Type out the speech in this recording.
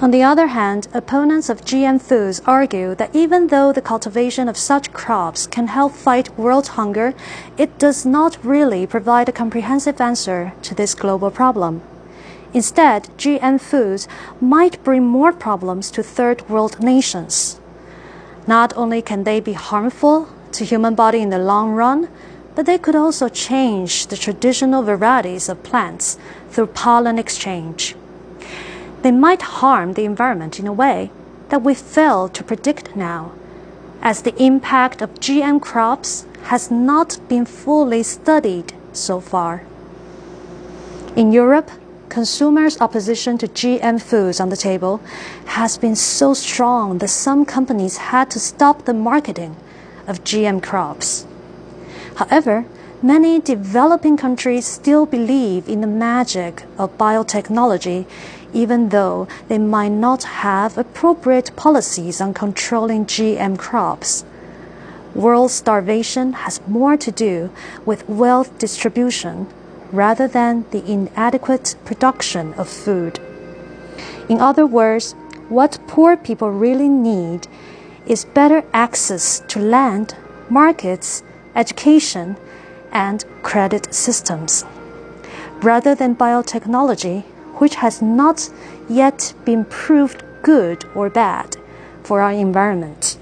On the other hand, opponents of GM foods argue that even though the cultivation of such crops can help fight world hunger, it does not really provide a comprehensive answer to this global problem. Instead, GM foods might bring more problems to third world nations. Not only can they be harmful to human body in the long run, but they could also change the traditional varieties of plants through pollen exchange they might harm the environment in a way that we fail to predict now, as the impact of GM crops has not been fully studied so far. In Europe, consumers' opposition to GM foods on the table has been so strong that some companies had to stop the marketing of GM crops. However, many developing countries still believe in the magic of biotechnology even though they might not have appropriate policies on controlling GM crops. World starvation has more to do with wealth distribution rather than the inadequate production of food. In other words, what poor people really need is better access to land, markets, education, and credit systems. Rather than biotechnology, which has not yet been proved good or bad for our environment.